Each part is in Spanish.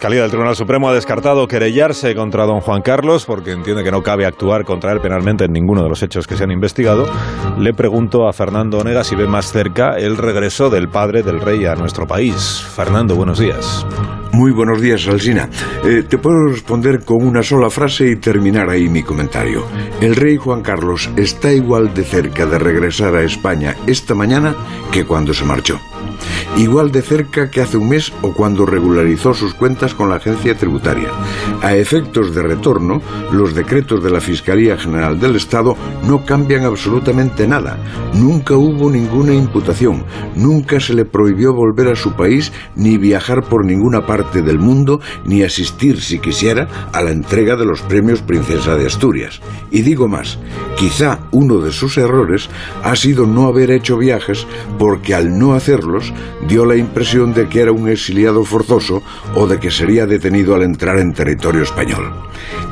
Calidad del Tribunal Supremo ha descartado querellarse contra don Juan Carlos porque entiende que no cabe actuar contra él penalmente en ninguno de los hechos que se han investigado. Le pregunto a Fernando Onega si ve más cerca el regreso del padre del rey a nuestro país. Fernando, buenos días. Muy buenos días, Alsina. Eh, te puedo responder con una sola frase y terminar ahí mi comentario. El rey Juan Carlos está igual de cerca de regresar a España esta mañana que cuando se marchó igual de cerca que hace un mes o cuando regularizó sus cuentas con la agencia tributaria. A efectos de retorno, los decretos de la Fiscalía General del Estado no cambian absolutamente nada. Nunca hubo ninguna imputación, nunca se le prohibió volver a su país ni viajar por ninguna parte del mundo ni asistir, si quisiera, a la entrega de los premios Princesa de Asturias. Y digo más, quizá uno de sus errores ha sido no haber hecho viajes porque al no hacerlos dio la impresión de que era un exiliado forzoso o de que sería detenido al entrar en territorio español.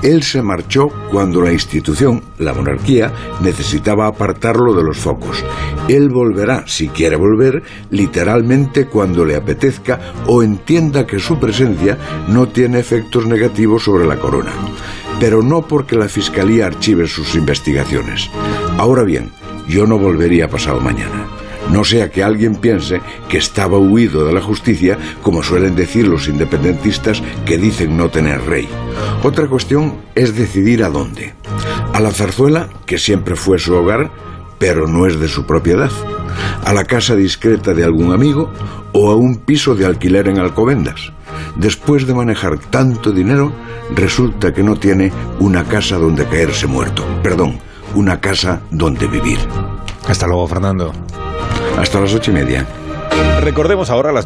Él se marchó cuando la institución, la monarquía, necesitaba apartarlo de los focos. Él volverá, si quiere volver, literalmente cuando le apetezca o entienda que su presencia no tiene efectos negativos sobre la corona. Pero no porque la Fiscalía archive sus investigaciones. Ahora bien, yo no volvería pasado mañana no sea que alguien piense que estaba huido de la justicia, como suelen decir los independentistas que dicen no tener rey. Otra cuestión es decidir a dónde. A la zarzuela, que siempre fue su hogar, pero no es de su propiedad. A la casa discreta de algún amigo o a un piso de alquiler en Alcobendas. Después de manejar tanto dinero, resulta que no tiene una casa donde caerse muerto. Perdón, una casa donde vivir. Hasta luego, Fernando. Hasta las ocho y media. Recordemos ahora las